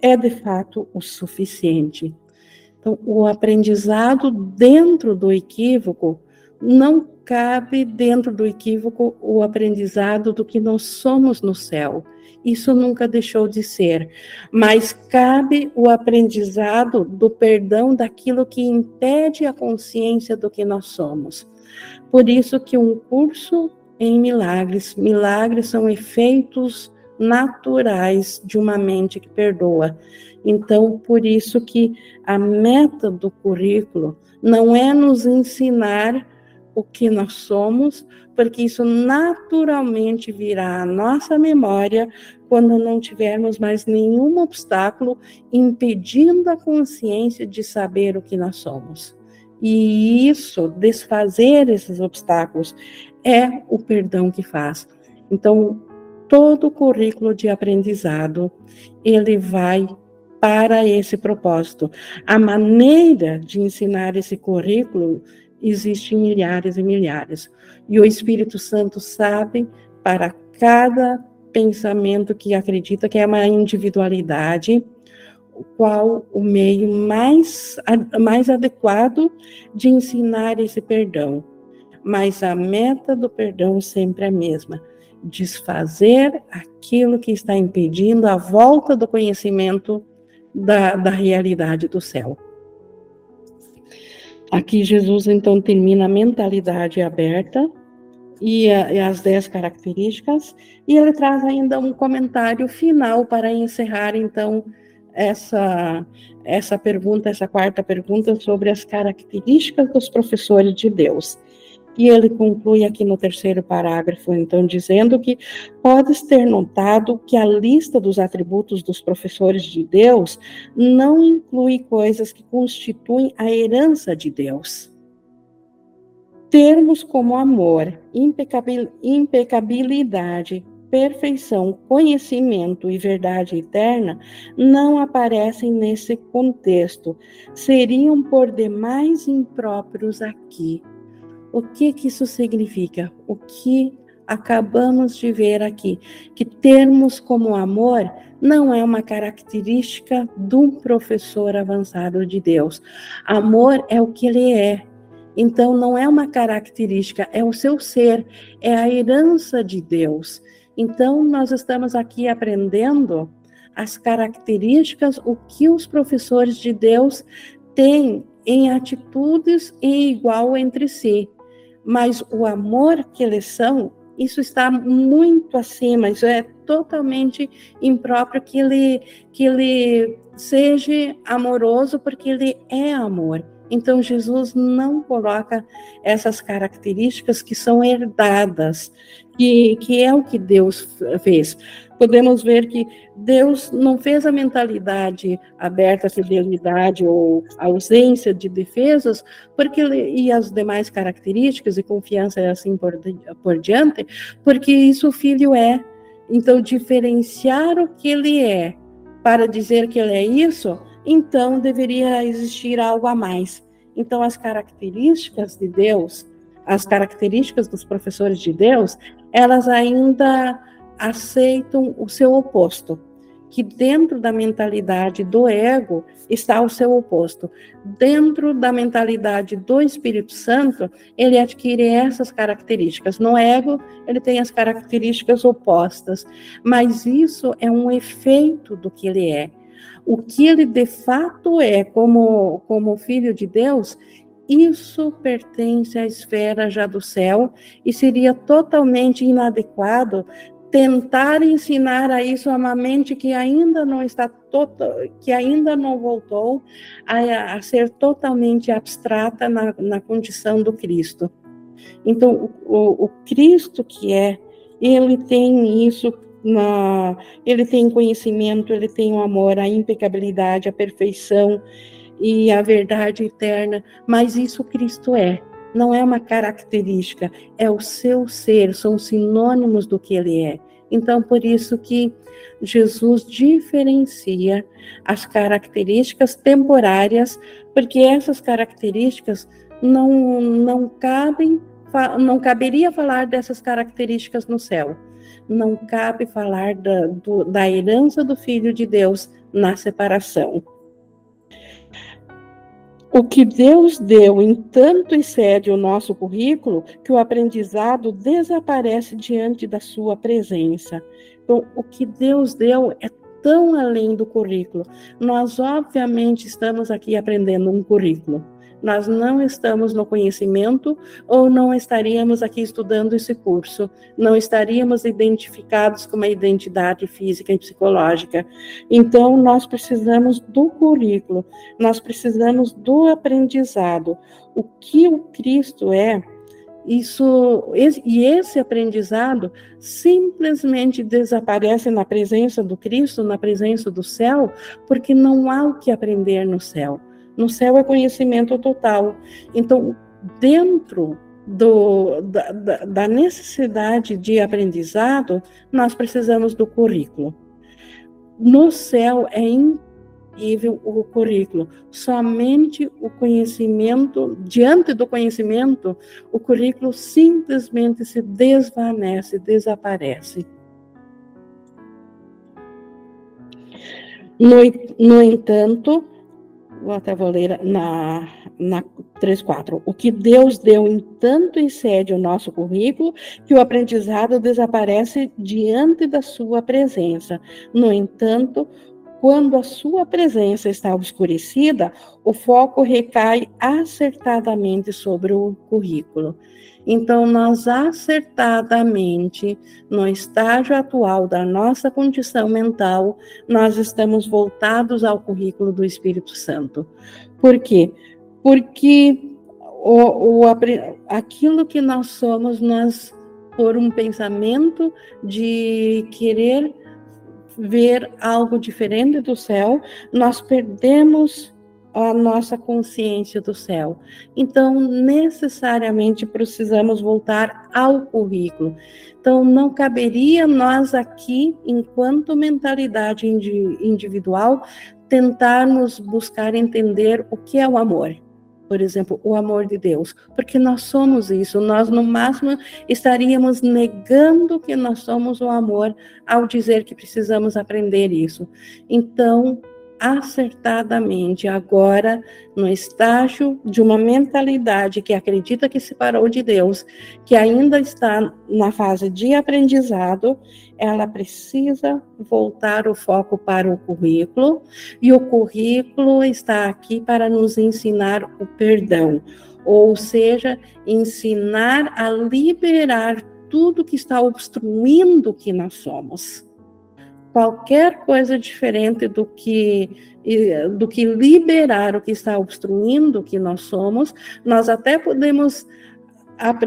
É de fato o suficiente. Então, o aprendizado dentro do equívoco não cabe dentro do equívoco o aprendizado do que nós somos no céu. Isso nunca deixou de ser, mas cabe o aprendizado do perdão daquilo que impede a consciência do que nós somos. Por isso que um curso em milagres, milagres são efeitos naturais de uma mente que perdoa. Então, por isso que a meta do currículo não é nos ensinar o que nós somos, porque isso naturalmente virá à nossa memória quando não tivermos mais nenhum obstáculo impedindo a consciência de saber o que nós somos. E isso, desfazer esses obstáculos, é o perdão que faz. Então, todo o currículo de aprendizado, ele vai para esse propósito. A maneira de ensinar esse currículo existem milhares e milhares. E o Espírito Santo sabe para cada pensamento que acredita que é uma individualidade, qual o meio mais, mais adequado de ensinar esse perdão. Mas a meta do perdão sempre é a mesma: desfazer aquilo que está impedindo a volta do conhecimento da, da realidade do céu. Aqui Jesus então termina a mentalidade aberta e, a, e, as dez características, e ele traz ainda um comentário final para encerrar então essa essa pergunta, essa quarta pergunta sobre as características dos professores de Deus. E ele conclui aqui no terceiro parágrafo, então, dizendo que podes ter notado que a lista dos atributos dos professores de Deus não inclui coisas que constituem a herança de Deus. Termos como amor, impecabil, impecabilidade, perfeição, conhecimento e verdade eterna não aparecem nesse contexto, seriam por demais impróprios aqui o que, que isso significa? O que acabamos de ver aqui? Que termos como amor não é uma característica de um professor avançado de Deus. Amor é o que ele é. Então, não é uma característica, é o seu ser, é a herança de Deus. Então, nós estamos aqui aprendendo as características, o que os professores de Deus têm em atitudes em igual entre si mas o amor que eles são, isso está muito acima, isso é totalmente impróprio que ele, que ele seja amoroso, porque ele é amor. Então, Jesus não coloca essas características que são herdadas, que, que é o que Deus fez. Podemos ver que Deus não fez a mentalidade aberta à fidelidade ou ausência de defesas, porque e as demais características e confiança e assim por, por diante, porque isso o filho é. Então, diferenciar o que ele é para dizer que ele é isso, então deveria existir algo a mais. Então, as características de Deus, as características dos professores de Deus, elas ainda aceitam o seu oposto, que dentro da mentalidade do ego está o seu oposto. Dentro da mentalidade do Espírito Santo, ele adquire essas características. No ego, ele tem as características opostas, mas isso é um efeito do que ele é o que ele de fato é como, como filho de Deus, isso pertence à esfera já do céu e seria totalmente inadequado tentar ensinar a isso a uma mente que ainda não está total, que ainda não voltou a, a ser totalmente abstrata na, na condição do Cristo. Então, o, o Cristo que é, ele tem isso na, ele tem conhecimento, ele tem o amor, a impecabilidade, a perfeição e a verdade eterna, mas isso Cristo é. Não é uma característica, é o seu ser, são sinônimos do que ele é. Então, por isso que Jesus diferencia as características temporárias, porque essas características não, não cabem, não caberia falar dessas características no céu não cabe falar da, do, da herança do Filho de Deus na separação. O que Deus deu em tanto excede o nosso currículo que o aprendizado desaparece diante da sua presença. Então, o que Deus deu é tão além do currículo. Nós, obviamente, estamos aqui aprendendo um currículo nós não estamos no conhecimento ou não estaríamos aqui estudando esse curso, não estaríamos identificados com uma identidade física e psicológica. Então, nós precisamos do currículo, nós precisamos do aprendizado. O que o Cristo é, isso e esse aprendizado simplesmente desaparece na presença do Cristo, na presença do céu, porque não há o que aprender no céu. No céu é conhecimento total. Então, dentro do, da, da, necessidade de aprendizado, nós precisamos do currículo. No céu é incrível o currículo. Somente o conhecimento, diante do conhecimento, o currículo simplesmente se desvanece, desaparece. No, no entanto, até vou ler na, na 3.4. O que Deus deu em tanto excede o nosso currículo que o aprendizado desaparece diante da sua presença. No entanto, quando a sua presença está obscurecida, o foco recai acertadamente sobre o currículo. Então, nós acertadamente, no estágio atual da nossa condição mental, nós estamos voltados ao currículo do Espírito Santo. Por quê? Porque o, o, aquilo que nós somos, nós, por um pensamento de querer ver algo diferente do céu, nós perdemos a nossa consciência do céu. Então, necessariamente precisamos voltar ao currículo. Então, não caberia nós aqui, enquanto mentalidade individual, tentarmos buscar entender o que é o amor. Por exemplo, o amor de Deus, porque nós somos isso, nós no máximo estaríamos negando que nós somos o amor ao dizer que precisamos aprender isso. Então, acertadamente agora no estágio de uma mentalidade que acredita que se parou de Deus, que ainda está na fase de aprendizado, ela precisa voltar o foco para o currículo, e o currículo está aqui para nos ensinar o perdão, ou seja, ensinar a liberar tudo que está obstruindo o que nós somos qualquer coisa diferente do que do que liberar o que está obstruindo o que nós somos, nós até podemos ap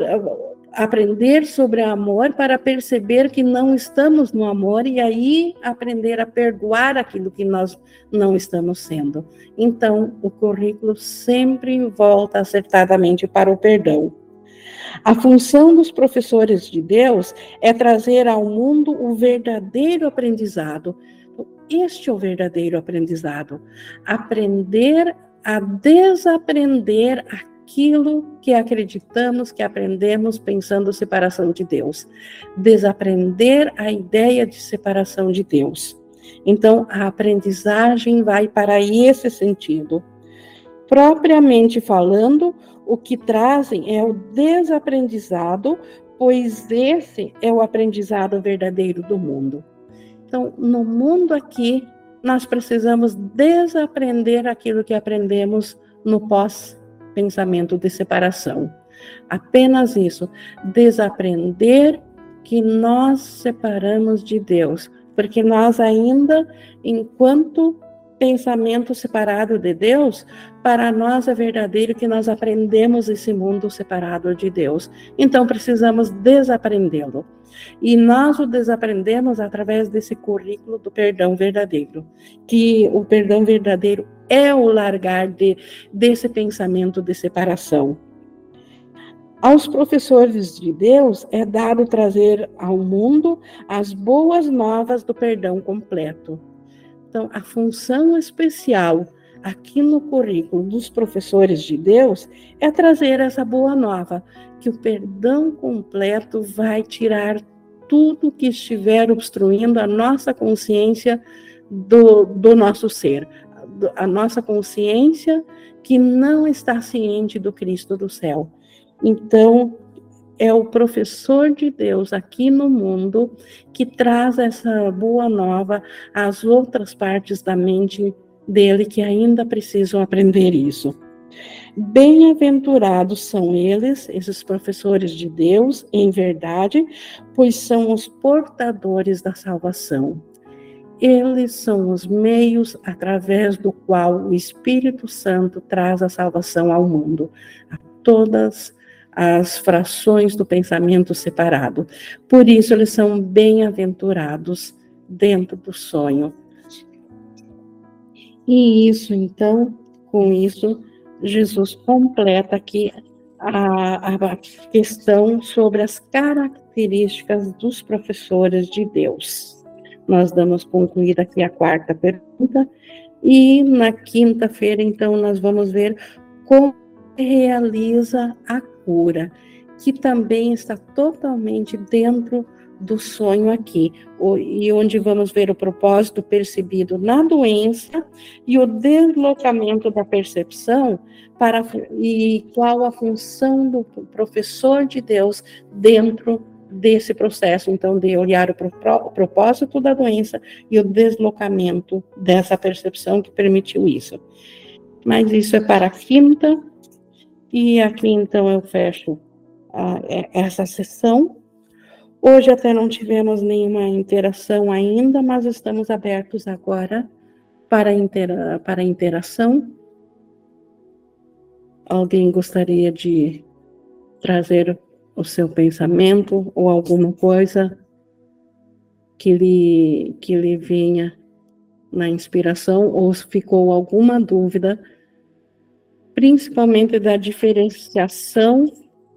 aprender sobre amor para perceber que não estamos no amor e aí aprender a perdoar aquilo que nós não estamos sendo. Então, o currículo sempre volta acertadamente para o perdão. A função dos professores de Deus é trazer ao mundo o verdadeiro aprendizado. Este é o verdadeiro aprendizado. Aprender a desaprender aquilo que acreditamos que aprendemos pensando separação de Deus. Desaprender a ideia de separação de Deus. Então, a aprendizagem vai para esse sentido. Propriamente falando, o que trazem é o desaprendizado, pois esse é o aprendizado verdadeiro do mundo. Então, no mundo aqui, nós precisamos desaprender aquilo que aprendemos no pós-pensamento de separação. Apenas isso, desaprender que nós separamos de Deus, porque nós ainda, enquanto pensamento separado de Deus, para nós é verdadeiro que nós aprendemos esse mundo separado de Deus. Então precisamos desaprendê-lo. E nós o desaprendemos através desse currículo do perdão verdadeiro, que o perdão verdadeiro é o largar de, desse pensamento de separação. Aos professores de Deus é dado trazer ao mundo as boas novas do perdão completo então, a função especial aqui no currículo dos professores de Deus é trazer essa boa nova, que o perdão completo vai tirar tudo que estiver obstruindo a nossa consciência do, do nosso ser, a nossa consciência que não está ciente do Cristo do céu. Então, é o professor de Deus aqui no mundo que traz essa boa nova às outras partes da mente dele que ainda precisam aprender isso. Bem-aventurados são eles, esses professores de Deus, em verdade, pois são os portadores da salvação. Eles são os meios através do qual o Espírito Santo traz a salvação ao mundo, a todas as frações do pensamento separado. Por isso, eles são bem-aventurados dentro do sonho. E isso, então, com isso, Jesus completa aqui a, a questão sobre as características dos professores de Deus. Nós damos concluída aqui a quarta pergunta, e na quinta-feira, então, nós vamos ver como realiza a cura, que também está totalmente dentro do sonho aqui, e onde vamos ver o propósito percebido na doença e o deslocamento da percepção para e qual a função do professor de Deus dentro desse processo, então, de olhar o, o propósito da doença e o deslocamento dessa percepção que permitiu isso. Mas isso é para a quinta e aqui então eu fecho a, é, essa sessão. Hoje até não tivemos nenhuma interação ainda, mas estamos abertos agora para, intera para interação. Alguém gostaria de trazer o seu pensamento ou alguma coisa que lhe, que lhe venha na inspiração ou ficou alguma dúvida principalmente da diferenciação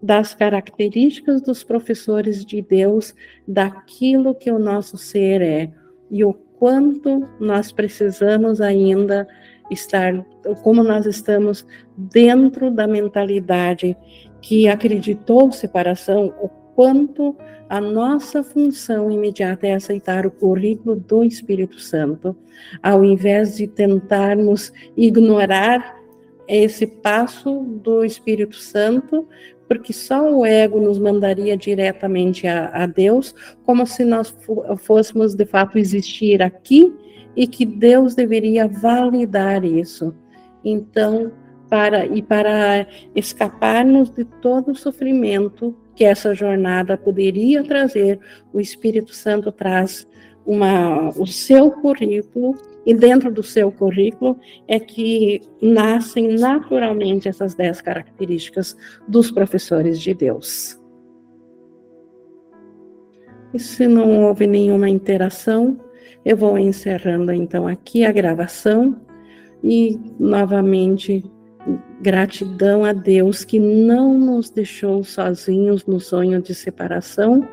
das características dos professores de Deus daquilo que o nosso ser é e o quanto nós precisamos ainda estar, como nós estamos dentro da mentalidade que acreditou separação, o quanto a nossa função imediata é aceitar o currículo do Espírito Santo, ao invés de tentarmos ignorar esse passo do Espírito Santo, porque só o ego nos mandaria diretamente a, a Deus, como se nós fôssemos de fato existir aqui e que Deus deveria validar isso. Então, para e para escaparmos de todo o sofrimento que essa jornada poderia trazer, o Espírito Santo traz uma, o seu currículo, e dentro do seu currículo é que nascem naturalmente essas dez características dos professores de Deus. E se não houve nenhuma interação, eu vou encerrando então aqui a gravação e novamente gratidão a Deus que não nos deixou sozinhos no sonho de separação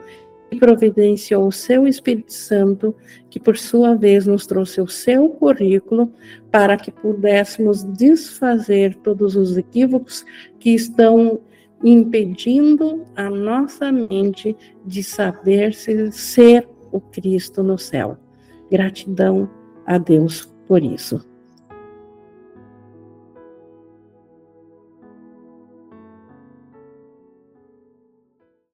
e providenciou o seu Espírito Santo, que por sua vez nos trouxe o seu currículo para que pudéssemos desfazer todos os equívocos que estão impedindo a nossa mente de saber se ser o Cristo no céu. Gratidão a Deus por isso.